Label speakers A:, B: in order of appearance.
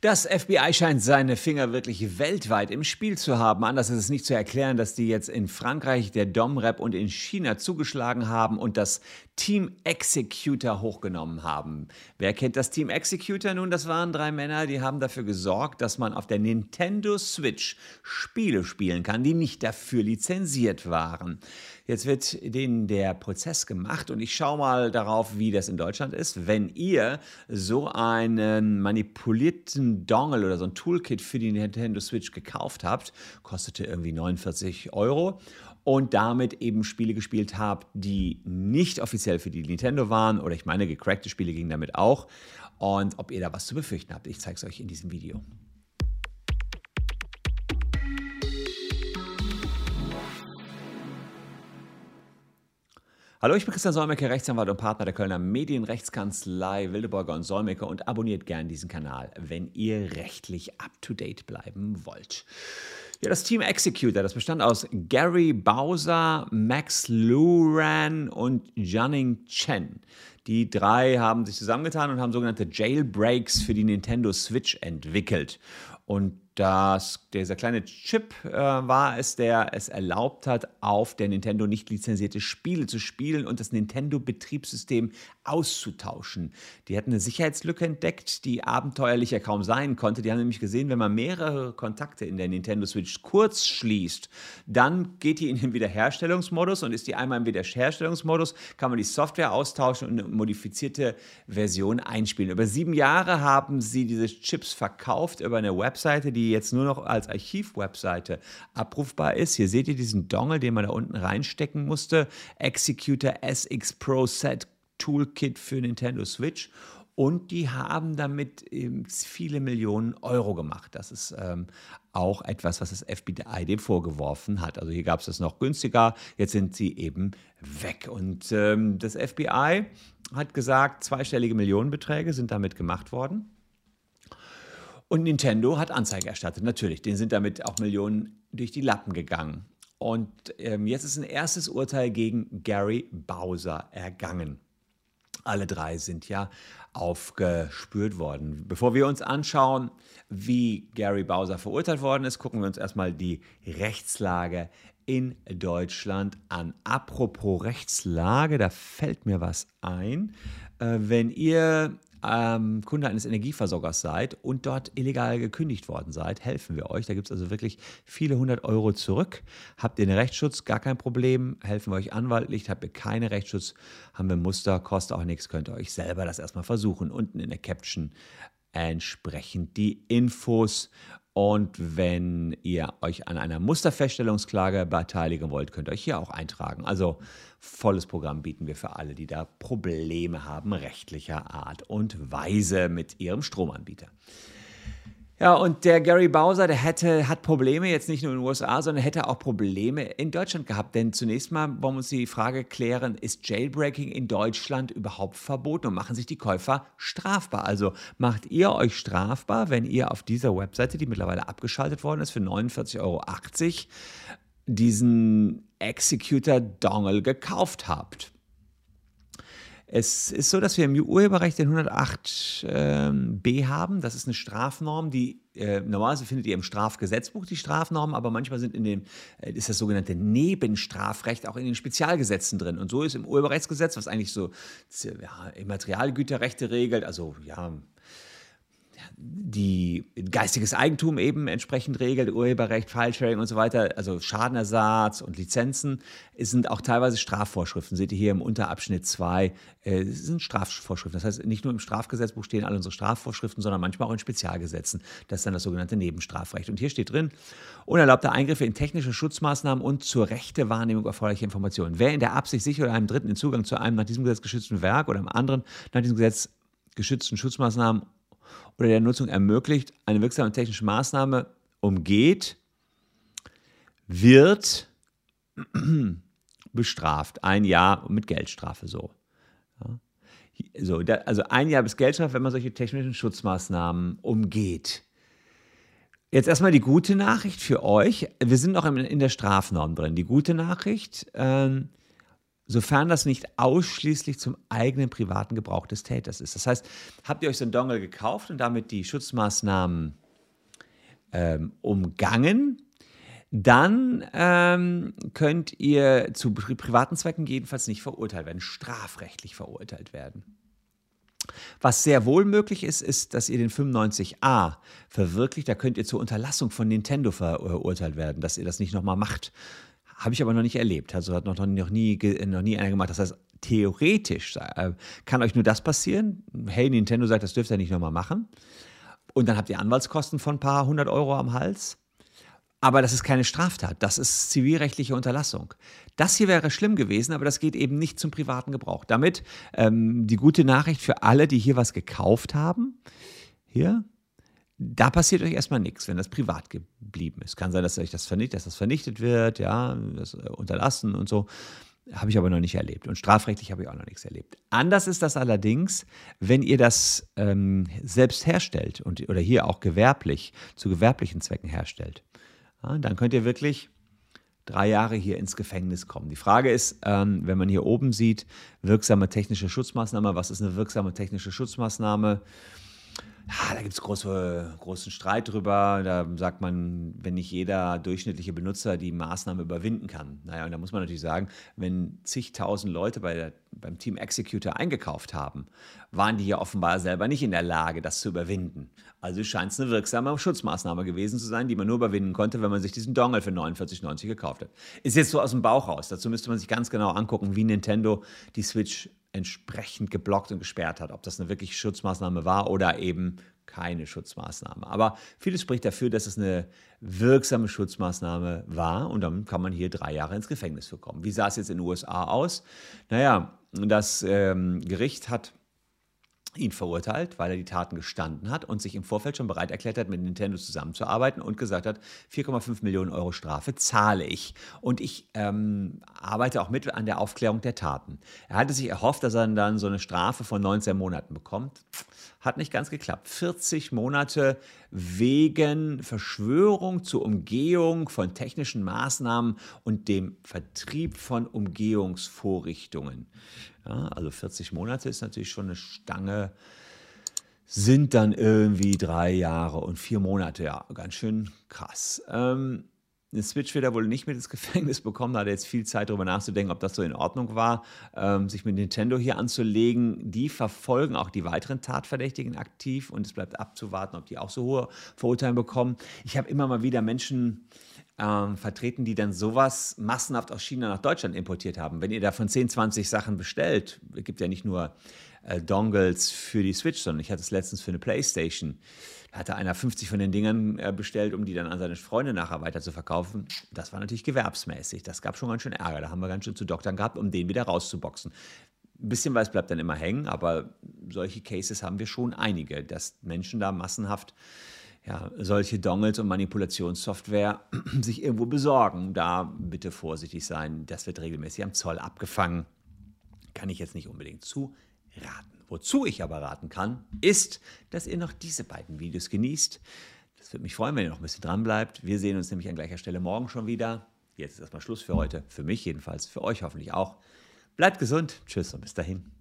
A: Das FBI scheint seine Finger wirklich weltweit im Spiel zu haben. Anders ist es nicht zu erklären, dass die jetzt in Frankreich, der Dom-Rap und in China zugeschlagen haben und das Team Executor hochgenommen haben. Wer kennt das Team Executor? Nun, das waren drei Männer, die haben dafür gesorgt, dass man auf der Nintendo Switch Spiele spielen kann, die nicht dafür lizenziert waren. Jetzt wird denen der Prozess gemacht und ich schaue mal darauf, wie das in Deutschland ist. Wenn ihr so einen manipulierten Dongle oder so ein Toolkit für die Nintendo Switch gekauft habt, kostete irgendwie 49 Euro und damit eben Spiele gespielt habt, die nicht offiziell für die Nintendo waren oder ich meine, gecrackte Spiele gingen damit auch und ob ihr da was zu befürchten habt. Ich zeige es euch in diesem Video. Hallo, ich bin Christian Solmecke, Rechtsanwalt und Partner der Kölner Medienrechtskanzlei Wildeborger und Solmecke und abonniert gern diesen Kanal, wenn ihr rechtlich up-to-date bleiben wollt. Ja, das Team Executor, das bestand aus Gary Bowser, Max Luran und Janning Chen. Die drei haben sich zusammengetan und haben sogenannte Jailbreaks für die Nintendo Switch entwickelt. Und das, dieser kleine Chip äh, war es, der es erlaubt hat, auf der Nintendo nicht lizenzierte Spiele zu spielen und das Nintendo-Betriebssystem auszutauschen. Die hatten eine Sicherheitslücke entdeckt, die abenteuerlicher kaum sein konnte. Die haben nämlich gesehen, wenn man mehrere Kontakte in der Nintendo Switch kurz schließt, dann geht die in den Wiederherstellungsmodus und ist die einmal im Wiederherstellungsmodus, kann man die Software austauschen und eine modifizierte Version einspielen. Über sieben Jahre haben sie diese Chips verkauft über eine Webseite, die jetzt nur noch als Archiv-Webseite abrufbar ist. Hier seht ihr diesen Dongle, den man da unten reinstecken musste. Executor SX Pro Set Toolkit für Nintendo Switch. Und die haben damit viele Millionen Euro gemacht. Das ist ähm, auch etwas, was das FBI dem vorgeworfen hat. Also hier gab es das noch günstiger, jetzt sind sie eben weg. Und ähm, das FBI hat gesagt, zweistellige Millionenbeträge sind damit gemacht worden. Und Nintendo hat Anzeige erstattet, natürlich. Denen sind damit auch Millionen durch die Lappen gegangen. Und ähm, jetzt ist ein erstes Urteil gegen Gary Bowser ergangen. Alle drei sind ja aufgespürt worden. Bevor wir uns anschauen, wie Gary Bowser verurteilt worden ist, gucken wir uns erstmal die Rechtslage in Deutschland an. Apropos Rechtslage, da fällt mir was ein. Äh, wenn ihr ähm, Kunde eines Energieversorgers seid und dort illegal gekündigt worden seid, helfen wir euch. Da gibt es also wirklich viele hundert Euro zurück. Habt ihr einen Rechtsschutz? Gar kein Problem. Helfen wir euch anwaltlich. Habt ihr keinen Rechtsschutz? Haben wir Muster, kostet auch nichts. Könnt ihr euch selber das erstmal versuchen. Unten in der Caption entsprechend die Infos. Und wenn ihr euch an einer Musterfeststellungsklage beteiligen wollt, könnt ihr euch hier auch eintragen. Also volles Programm bieten wir für alle, die da Probleme haben, rechtlicher Art und Weise mit ihrem Stromanbieter. Ja, und der Gary Bowser, der hätte, hat Probleme jetzt nicht nur in den USA, sondern hätte auch Probleme in Deutschland gehabt. Denn zunächst mal wollen wir uns die Frage klären, ist Jailbreaking in Deutschland überhaupt verboten und machen sich die Käufer strafbar? Also macht ihr euch strafbar, wenn ihr auf dieser Webseite, die mittlerweile abgeschaltet worden ist, für 49,80 Euro diesen Executor Dongle gekauft habt? Es ist so, dass wir im Urheberrecht den 108b ähm, haben. Das ist eine Strafnorm, die äh, normalerweise findet ihr im Strafgesetzbuch die Strafnorm, aber manchmal sind in dem, äh, ist das sogenannte Nebenstrafrecht auch in den Spezialgesetzen drin. Und so ist im Urheberrechtsgesetz, was eigentlich so ja, Immaterialgüterrechte regelt, also ja, die geistiges Eigentum eben entsprechend regelt, Urheberrecht, Filesharing und so weiter, also Schadenersatz und Lizenzen, sind auch teilweise Strafvorschriften. Seht ihr hier im Unterabschnitt 2, äh, sind Strafvorschriften. Das heißt, nicht nur im Strafgesetzbuch stehen alle unsere Strafvorschriften, sondern manchmal auch in Spezialgesetzen. Das ist dann das sogenannte Nebenstrafrecht. Und hier steht drin, unerlaubte Eingriffe in technische Schutzmaßnahmen und zur rechte Wahrnehmung erforderliche Informationen. Wer in der Absicht sich oder einem Dritten den Zugang zu einem nach diesem Gesetz geschützten Werk oder einem anderen nach diesem Gesetz geschützten Schutzmaßnahmen oder der Nutzung ermöglicht, eine wirksame technische Maßnahme umgeht, wird bestraft. Ein Jahr mit Geldstrafe so. Ja. so da, also ein Jahr bis Geldstrafe, wenn man solche technischen Schutzmaßnahmen umgeht. Jetzt erstmal die gute Nachricht für euch. Wir sind noch in der Strafnorm drin. Die gute Nachricht, ähm, sofern das nicht ausschließlich zum eigenen privaten Gebrauch des Täters ist. Das heißt, habt ihr euch so einen Dongle gekauft und damit die Schutzmaßnahmen ähm, umgangen, dann ähm, könnt ihr zu privaten Zwecken jedenfalls nicht verurteilt werden, strafrechtlich verurteilt werden. Was sehr wohl möglich ist, ist, dass ihr den 95a verwirklicht. Da könnt ihr zur Unterlassung von Nintendo verurteilt werden, dass ihr das nicht nochmal macht. Habe ich aber noch nicht erlebt. Also hat noch, noch, nie, noch nie einer gemacht. Das heißt, theoretisch äh, kann euch nur das passieren. Hey, Nintendo sagt, das dürft ihr nicht nochmal machen. Und dann habt ihr Anwaltskosten von ein paar hundert Euro am Hals. Aber das ist keine Straftat, das ist zivilrechtliche Unterlassung. Das hier wäre schlimm gewesen, aber das geht eben nicht zum privaten Gebrauch. Damit ähm, die gute Nachricht für alle, die hier was gekauft haben, hier, da passiert euch erstmal nichts, wenn das privat geblieben ist. Kann sein, dass euch das vernichtet, dass das vernichtet wird, ja, das äh, unterlassen und so. Habe ich aber noch nicht erlebt. Und strafrechtlich habe ich auch noch nichts erlebt. Anders ist das allerdings, wenn ihr das ähm, selbst herstellt und, oder hier auch gewerblich, zu gewerblichen Zwecken herstellt. Ja, dann könnt ihr wirklich drei Jahre hier ins Gefängnis kommen. Die Frage ist, ähm, wenn man hier oben sieht, wirksame technische Schutzmaßnahme, was ist eine wirksame technische Schutzmaßnahme? Ja, da gibt es große, großen Streit drüber. Da sagt man, wenn nicht jeder durchschnittliche Benutzer die Maßnahme überwinden kann. Naja, und da muss man natürlich sagen, wenn zigtausend Leute bei der, beim Team Executor eingekauft haben, waren die ja offenbar selber nicht in der Lage, das zu überwinden. Also scheint es eine wirksame Schutzmaßnahme gewesen zu sein, die man nur überwinden konnte, wenn man sich diesen Dongle für 49,90 gekauft hat. Ist jetzt so aus dem Bauch raus. Dazu müsste man sich ganz genau angucken, wie Nintendo die Switch entsprechend geblockt und gesperrt hat. Ob das eine wirklich Schutzmaßnahme war oder eben keine Schutzmaßnahme. Aber vieles spricht dafür, dass es eine wirksame Schutzmaßnahme war und dann kann man hier drei Jahre ins Gefängnis für kommen. Wie sah es jetzt in den USA aus? Naja, das ähm, Gericht hat ihn verurteilt, weil er die Taten gestanden hat und sich im Vorfeld schon bereit erklärt hat, mit Nintendo zusammenzuarbeiten und gesagt hat, 4,5 Millionen Euro Strafe zahle ich. Und ich ähm, arbeite auch mit an der Aufklärung der Taten. Er hatte sich erhofft, dass er dann so eine Strafe von 19 Monaten bekommt. Hat nicht ganz geklappt. 40 Monate wegen Verschwörung zur Umgehung von technischen Maßnahmen und dem Vertrieb von Umgehungsvorrichtungen. Ja, also 40 Monate ist natürlich schon eine Stange, sind dann irgendwie drei Jahre und vier Monate, ja, ganz schön krass. Ähm, eine Switch wird er wohl nicht mit ins Gefängnis bekommen. Da hat er jetzt viel Zeit darüber nachzudenken, ob das so in Ordnung war, ähm, sich mit Nintendo hier anzulegen. Die verfolgen auch die weiteren Tatverdächtigen aktiv und es bleibt abzuwarten, ob die auch so hohe Verurteilungen bekommen. Ich habe immer mal wieder Menschen ähm, vertreten, die dann sowas massenhaft aus China nach Deutschland importiert haben. Wenn ihr davon 10, 20 Sachen bestellt, es gibt ja nicht nur äh, Dongles für die Switch, sondern ich hatte es letztens für eine Playstation hatte einer 50 von den Dingern äh, bestellt, um die dann an seine Freunde nachher weiter zu verkaufen. Das war natürlich gewerbsmäßig. Das gab schon ganz schön Ärger. Da haben wir ganz schön zu doktern gehabt, um den wieder rauszuboxen. Ein bisschen was bleibt dann immer hängen, aber solche Cases haben wir schon einige, dass Menschen da massenhaft ja, solche Dongles und Manipulationssoftware sich irgendwo besorgen. Da bitte vorsichtig sein. Das wird regelmäßig am Zoll abgefangen. Kann ich jetzt nicht unbedingt zu raten. Wozu ich aber raten kann, ist, dass ihr noch diese beiden Videos genießt. Das würde mich freuen, wenn ihr noch ein bisschen dran bleibt. Wir sehen uns nämlich an gleicher Stelle morgen schon wieder. Jetzt ist erstmal Schluss für heute. Für mich jedenfalls, für euch hoffentlich auch. Bleibt gesund. Tschüss und bis dahin.